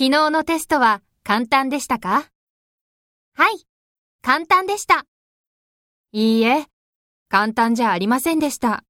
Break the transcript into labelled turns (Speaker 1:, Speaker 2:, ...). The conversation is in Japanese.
Speaker 1: 昨日のテストは簡単でしたか？
Speaker 2: はい、簡単でした。
Speaker 1: いいえ、簡単じゃありませんでした。